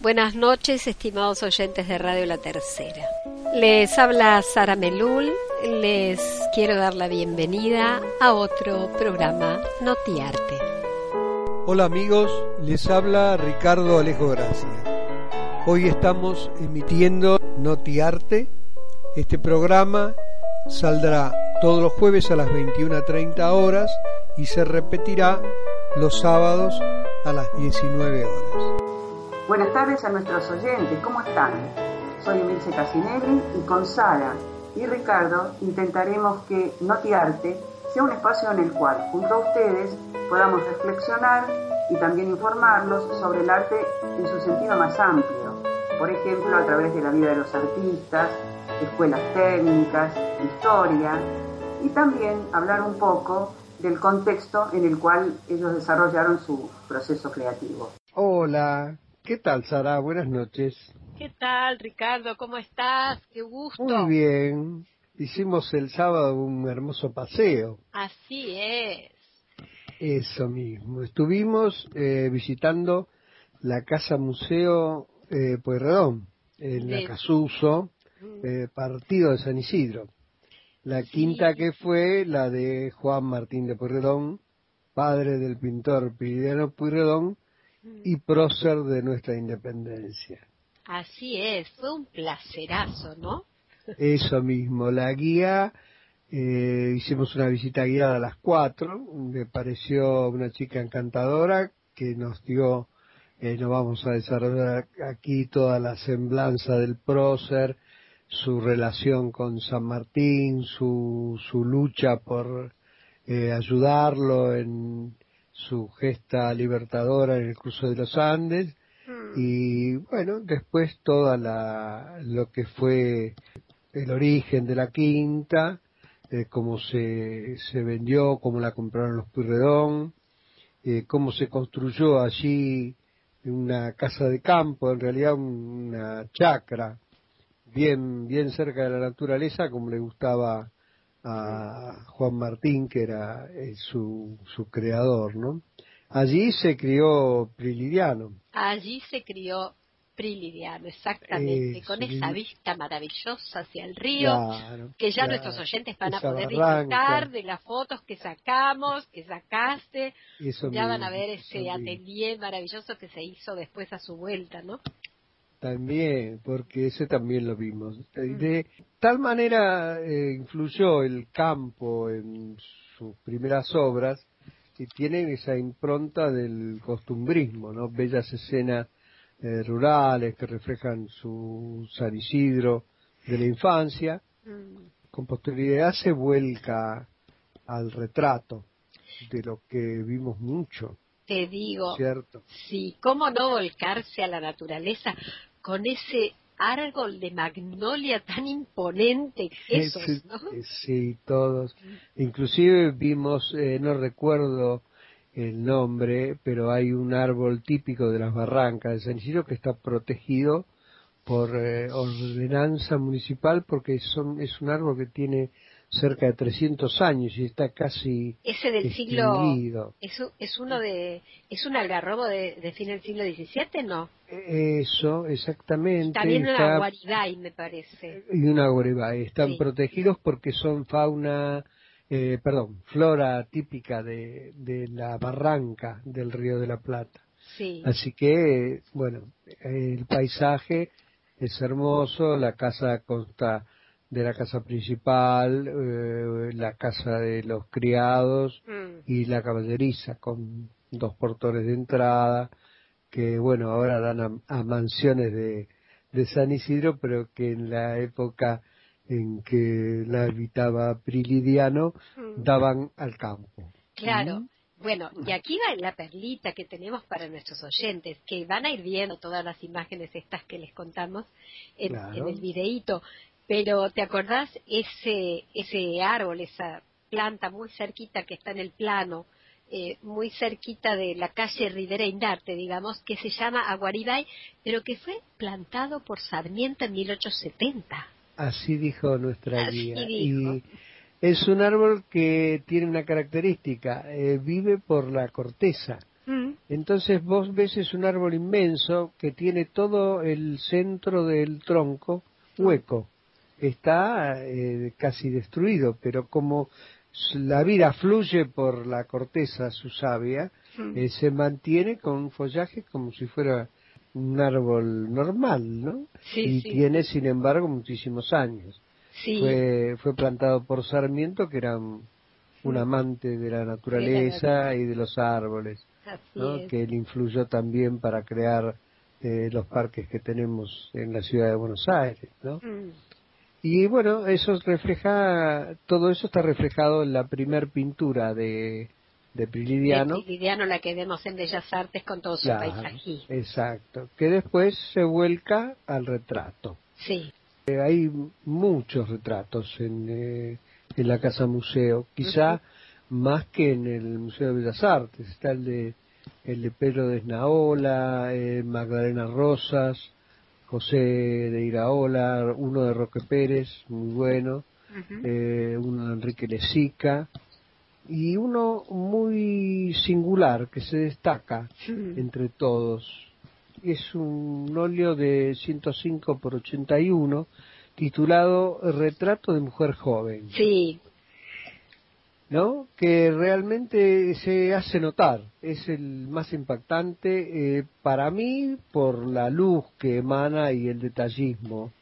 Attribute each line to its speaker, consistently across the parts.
Speaker 1: Buenas noches, estimados oyentes de Radio La Tercera. Les habla Sara Melul. Les quiero dar la bienvenida a otro programa Notiarte.
Speaker 2: Hola amigos, les habla Ricardo Alejo Gracia. Hoy estamos emitiendo Notiarte. Este programa saldrá todos los jueves a las 21.30 horas y se repetirá los sábados a las 19 horas.
Speaker 3: Buenas tardes a nuestros oyentes, ¿cómo están? Soy Emilce Casinelli y con Sara y Ricardo intentaremos que Notiarte sea un espacio en el cual, junto a ustedes, podamos reflexionar y también informarlos sobre el arte en su sentido más amplio, por ejemplo, a través de la vida de los artistas, escuelas técnicas, historia, y también hablar un poco del contexto en el cual ellos desarrollaron su proceso creativo.
Speaker 2: Hola, ¿qué tal Sara? Buenas noches.
Speaker 1: ¿Qué tal, Ricardo? ¿Cómo estás? Qué gusto.
Speaker 2: Muy bien. Hicimos el sábado un hermoso paseo.
Speaker 1: Así es.
Speaker 2: Eso mismo. Estuvimos eh, visitando la Casa Museo eh, Pueyrredón, en la Casuso, eh, partido de San Isidro. La quinta que fue la de Juan Martín de Pueyrredón, padre del pintor Piridiano Pueyrredón y prócer de nuestra independencia.
Speaker 1: Así es, fue un placerazo, ¿no?
Speaker 2: Eso mismo, la guía, eh, hicimos una visita guiada a las cuatro, me pareció una chica encantadora que nos dio, eh, nos vamos a desarrollar aquí toda la semblanza del prócer, su relación con San Martín, su, su lucha por eh, ayudarlo en su gesta libertadora en el cruce de los Andes. Y bueno, después toda la, lo que fue el origen de la quinta, eh, cómo se, se vendió, cómo la compraron los Purredón, eh, cómo se construyó allí una casa de campo, en realidad una chacra, bien, bien cerca de la naturaleza, como le gustaba a Juan Martín, que era eh, su, su creador, ¿no? Allí se crió Prilidiano.
Speaker 1: Allí se crió Prilidiano, exactamente, con esa vista maravillosa hacia el río, que ya nuestros oyentes van a poder disfrutar de las fotos que sacamos, que sacaste, ya van a ver ese atelier maravilloso que se hizo después a su vuelta, ¿no?
Speaker 2: También, porque ese también lo vimos. De tal manera eh, influyó el campo en sus primeras obras que tienen esa impronta del costumbrismo, ¿no? Bellas escenas eh, rurales que reflejan su San Isidro de la infancia.
Speaker 1: Mm.
Speaker 2: Con posterioridad se vuelca al retrato de lo que vimos mucho.
Speaker 1: Te digo,
Speaker 2: ¿cierto?
Speaker 1: sí, ¿cómo no volcarse a la naturaleza con ese árbol de magnolia tan imponente esos,
Speaker 2: sí,
Speaker 1: ¿no?
Speaker 2: Sí, todos. Inclusive vimos, eh, no recuerdo el nombre, pero hay un árbol típico de las barrancas de San Isidro que está protegido por eh, ordenanza municipal porque son, es un árbol que tiene cerca de 300 años y está casi
Speaker 1: ese del
Speaker 2: extinguido.
Speaker 1: siglo es uno de es un algarrobo de, de fin del siglo XVII no
Speaker 2: eso exactamente
Speaker 1: también
Speaker 2: está,
Speaker 1: una guaribay me parece
Speaker 2: y una guaribay están
Speaker 1: Sí.
Speaker 2: protegidos porque son fauna eh, perdón flora típica de, de la barranca del río de la Plata
Speaker 1: sí
Speaker 2: Así que, bueno, el paisaje es hermoso, la casa consta de la casa principal, eh, la casa de los criados
Speaker 1: Mm.
Speaker 2: y la caballeriza con dos portones de entrada que, bueno, ahora dan a, a mansiones de, de San Isidro, pero que en la época en que la habitaba Prilidiano
Speaker 1: Mm.
Speaker 2: daban al campo.
Speaker 1: claro Bueno, y aquí va la perlita que tenemos para nuestros oyentes, que van a ir viendo todas las imágenes estas que les contamos en, el videíto. Pero ¿te acordás ese, ese árbol, esa planta muy cerquita que está en el plano, eh, muy cerquita de la calle Rivera Indarte, digamos, que se llama Aguaribay, pero que fue plantado por Sarmiento en 1870?
Speaker 2: Así dijo nuestra guía. Y es un árbol que tiene una característica, eh, vive por la corteza. Mm. Entonces vos ves es un árbol inmenso que tiene todo el centro del tronco hueco. Está eh, casi destruido, pero como la vida fluye por la corteza su savia, mm. eh, se mantiene con un follaje como si fuera un árbol normal, ¿no? y tiene, sin embargo, muchísimos años. Fue, fue plantado por Sarmiento, que era un, mm. amante de la naturaleza y de los árboles, que él influyó también para crear eh, los parques que tenemos en la ciudad de Buenos Aires. ¿no? Mm. Y bueno, eso refleja, todo eso está reflejado en la primer pintura de, de Prilidiano.
Speaker 1: De Prilidiano, la que vemos en Bellas Artes con todo su paisaje.
Speaker 2: Exacto, que después se vuelca al retrato.
Speaker 1: Sí.
Speaker 2: Eh, hay muchos retratos en, eh, en la Casa Museo, quizá más que en el Museo de Bellas Artes. Está el de, el de Pedro de Esnaola, eh, Magdalena Rosas, José de Iraola, uno de Roque Pérez, muy bueno, uno de Enrique Lezica, y uno muy singular que se destaca entre todos, es un óleo de 105 por 81 titulado Retrato de mujer joven.
Speaker 1: Sí.
Speaker 2: ¿No? Que realmente se hace notar, es el más impactante eh, para mí por la luz que emana y el detallismo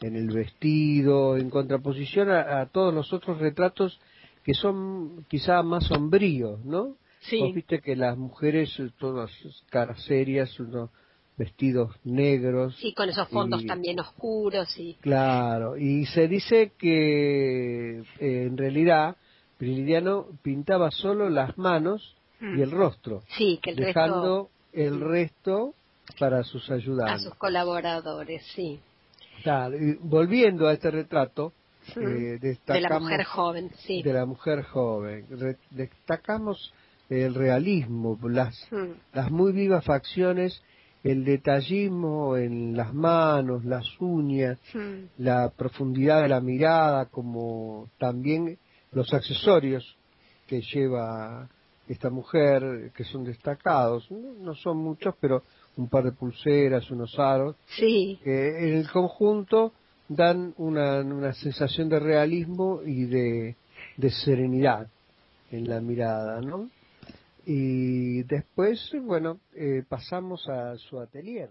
Speaker 2: en el vestido, en contraposición a, todos los otros retratos que son quizá más sombríos, ¿no?
Speaker 1: Sí.
Speaker 2: Vos viste que las mujeres, todas caras serias, uno, vestidos negros.
Speaker 1: Sí, con esos fondos también oscuros. y
Speaker 2: Claro, y se dice que eh, en realidad Prilidiano pintaba solo las manos y el rostro,
Speaker 1: sí, que
Speaker 2: dejando el resto para sus ayudantes.
Speaker 1: A sus colaboradores, sí.
Speaker 2: Claro, y volviendo a este retrato, eh,
Speaker 1: de la mujer joven, sí.
Speaker 2: De la mujer joven. destacamos el realismo, las, las muy vivas facciones el detallismo en las manos, las uñas, la profundidad de la mirada, como también los accesorios que lleva esta mujer, que son destacados, no, son muchos, pero un par de pulseras, unos aros,
Speaker 1: sí.
Speaker 2: que en el conjunto dan una, una sensación de realismo y de, de serenidad en la mirada, ¿no? Y después, bueno, eh, pasamos a su atelier.